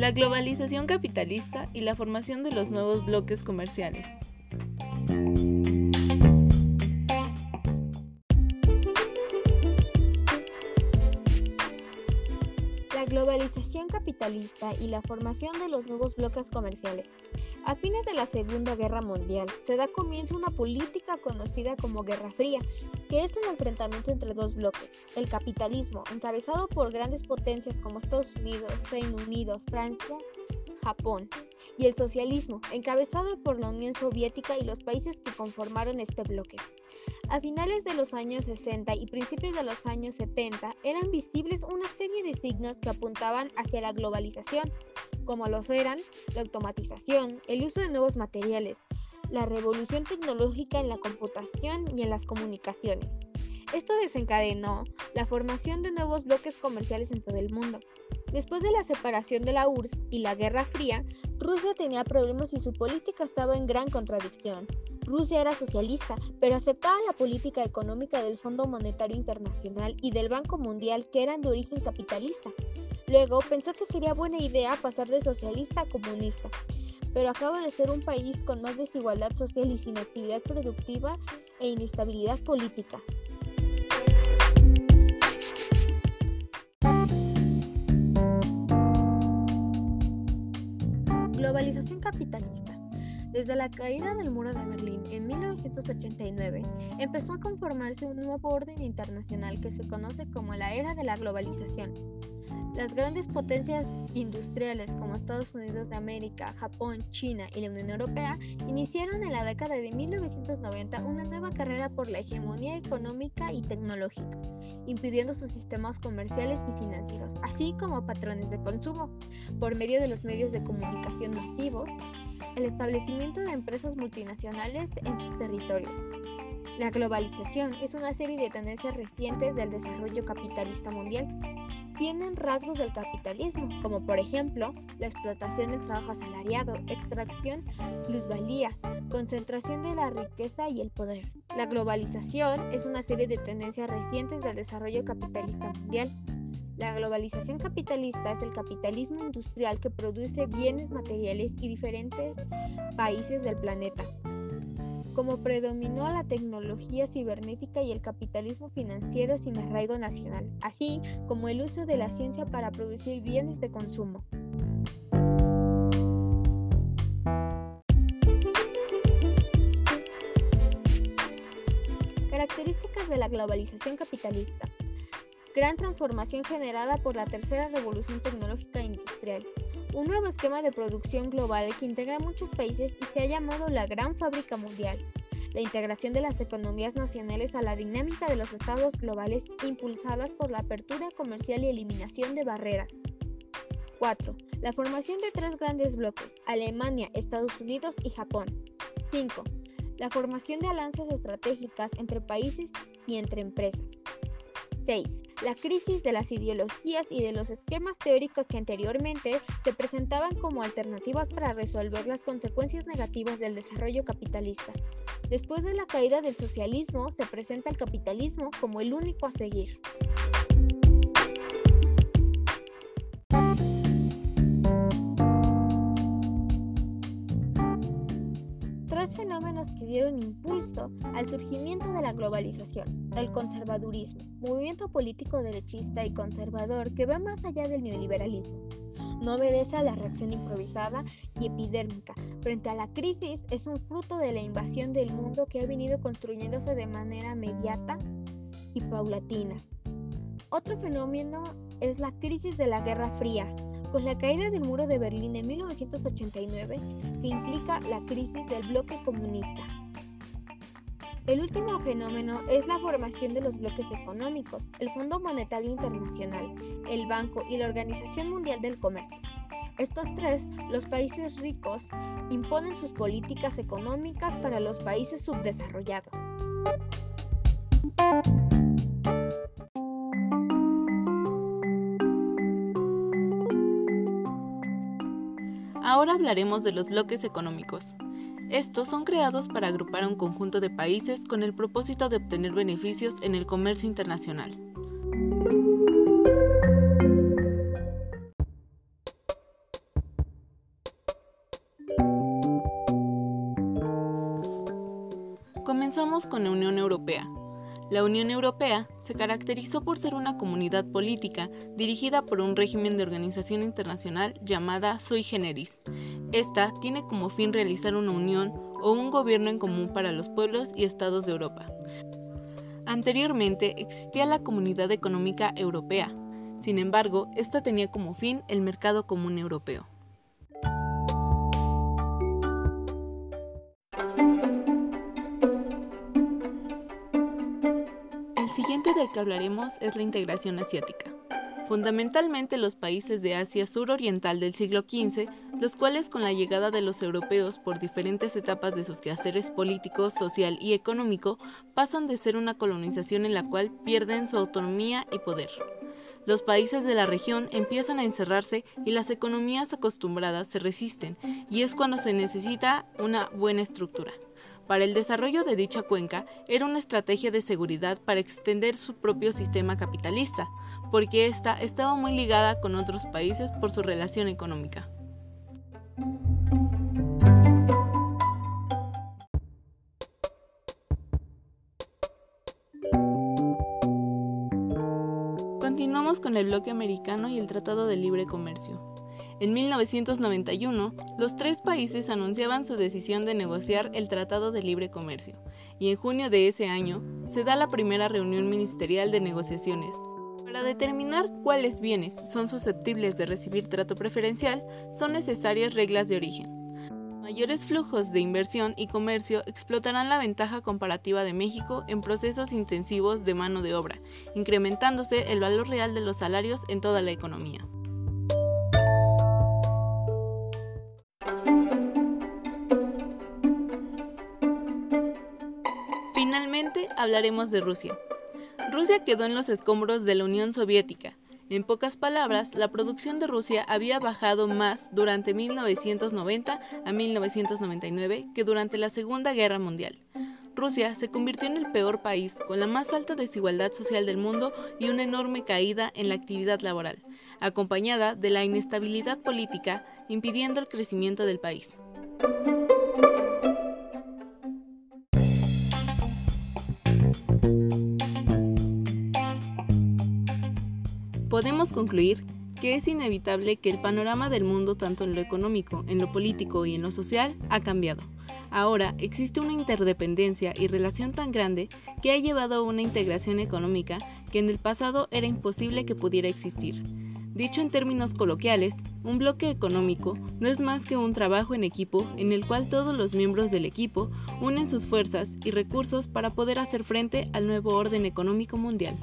La globalización capitalista y la formación de los nuevos bloques comerciales. La globalización capitalista y la formación de los nuevos bloques comerciales. A fines de la Segunda Guerra Mundial se da comienzo a una política conocida como Guerra Fría, que es el enfrentamiento entre dos bloques, el capitalismo, encabezado por grandes potencias como Estados Unidos, Reino Unido, Francia, Japón, y el socialismo, encabezado por la Unión Soviética y los países que conformaron este bloque. A finales de los años 60 y principios de los años 70 eran visibles una serie de signos que apuntaban hacia la globalización, como lo eran la automatización, el uso de nuevos materiales, la revolución tecnológica en la computación y en las comunicaciones. Esto desencadenó la formación de nuevos bloques comerciales en todo el mundo. Después de la separación de la URSS y la Guerra Fría, Rusia tenía problemas y su política estaba en gran contradicción. Rusia era socialista, pero aceptaba la política económica del Fondo Monetario Internacional y del Banco Mundial que eran de origen capitalista. Luego pensó que sería buena idea pasar de socialista a comunista, pero acaba de ser un país con más desigualdad social y sin actividad productiva e inestabilidad política. Globalización capitalista. Desde la caída del muro de Berlín en 1989, empezó a conformarse un nuevo orden internacional que se conoce como la era de la globalización. Las grandes potencias industriales como Estados Unidos de América, Japón, China y la Unión Europea iniciaron en la década de 1990 una nueva carrera por la hegemonía económica y tecnológica, impidiendo sus sistemas comerciales y financieros, así como patrones de consumo, por medio de los medios de comunicación masivos, el establecimiento de empresas multinacionales en sus territorios. La globalización es una serie de tendencias recientes del desarrollo capitalista mundial. Tienen rasgos del capitalismo, como por ejemplo la explotación del trabajo asalariado, extracción, plusvalía, concentración de la riqueza y el poder. La globalización es una serie de tendencias recientes del desarrollo capitalista mundial. La globalización capitalista es el capitalismo industrial que produce bienes materiales y diferentes países del planeta. Como predominó la tecnología cibernética y el capitalismo financiero sin arraigo nacional, así como el uso de la ciencia para producir bienes de consumo. Características de la globalización capitalista. Gran transformación generada por la tercera revolución tecnológica e industrial. Un nuevo esquema de producción global que integra muchos países y se ha llamado la Gran Fábrica Mundial. La integración de las economías nacionales a la dinámica de los estados globales impulsadas por la apertura comercial y eliminación de barreras. 4. La formación de tres grandes bloques, Alemania, Estados Unidos y Japón. 5. La formación de alianzas estratégicas entre países y entre empresas. 6 la crisis de las ideologías y de los esquemas teóricos que anteriormente se presentaban como alternativas para resolver las consecuencias negativas del desarrollo capitalista. Después de la caída del socialismo, se presenta el capitalismo como el único a seguir. Fenómenos que dieron impulso al surgimiento de la globalización, el conservadurismo, movimiento político derechista y conservador que va más allá del neoliberalismo. No obedece a la reacción improvisada y epidérmica. Frente a la crisis es un fruto de la invasión del mundo que ha venido construyéndose de manera mediata y paulatina. Otro fenómeno es la crisis de la Guerra Fría, con la caída del muro de Berlín en 1989, que implica la crisis del bloque comunista. El último fenómeno es la formación de los bloques económicos, el Fondo Monetario Internacional, el Banco y la Organización Mundial del Comercio. Estos tres, los países ricos, imponen sus políticas económicas para los países subdesarrollados. hablaremos de los bloques económicos. Estos son creados para agrupar a un conjunto de países con el propósito de obtener beneficios en el comercio internacional. Comenzamos con la Unión Europea. La Unión Europea se caracterizó por ser una comunidad política dirigida por un régimen de organización internacional llamada sui generis, esta tiene como fin realizar una unión o un gobierno en común para los pueblos y estados de Europa. Anteriormente existía la Comunidad Económica Europea, sin embargo, esta tenía como fin el mercado común europeo. El siguiente del que hablaremos es la integración asiática. Fundamentalmente los países de Asia suroriental del siglo XV, los cuales con la llegada de los europeos por diferentes etapas de sus quehaceres políticos, social y económico, pasan de ser una colonización en la cual pierden su autonomía y poder. Los países de la región empiezan a encerrarse y las economías acostumbradas se resisten, y es cuando se necesita una buena estructura. Para el desarrollo de dicha cuenca era una estrategia de seguridad para extender su propio sistema capitalista, porque ésta estaba muy ligada con otros países por su relación económica. Continuamos con el bloque americano y el Tratado de Libre Comercio. En 1991, los tres países anunciaban su decisión de negociar el Tratado de Libre Comercio, y en junio de ese año se da la primera reunión ministerial de negociaciones. Para determinar cuáles bienes son susceptibles de recibir trato preferencial, son necesarias reglas de origen. Mayores flujos de inversión y comercio explotarán la ventaja comparativa de México en procesos intensivos de mano de obra, incrementándose el valor real de los salarios en toda la economía. Finalmente hablaremos de Rusia. Rusia quedó en los escombros de la Unión Soviética. En pocas palabras, la producción de Rusia había bajado más durante 1990 a 1999 que durante la Segunda Guerra Mundial. Rusia se convirtió en el peor país con la más alta desigualdad social del mundo y una enorme caída en la actividad laboral, acompañada de la inestabilidad política impidiendo el crecimiento del país. Podemos concluir que es inevitable que el panorama del mundo, tanto en lo económico, en lo político y en lo social, ha cambiado. Ahora existe una interdependencia y relación tan grande que ha llevado a una integración económica que en el pasado era imposible que pudiera existir. Dicho en términos coloquiales, un bloque económico no es más que un trabajo en equipo en el cual todos los miembros del equipo unen sus fuerzas y recursos para poder hacer frente al nuevo orden económico mundial.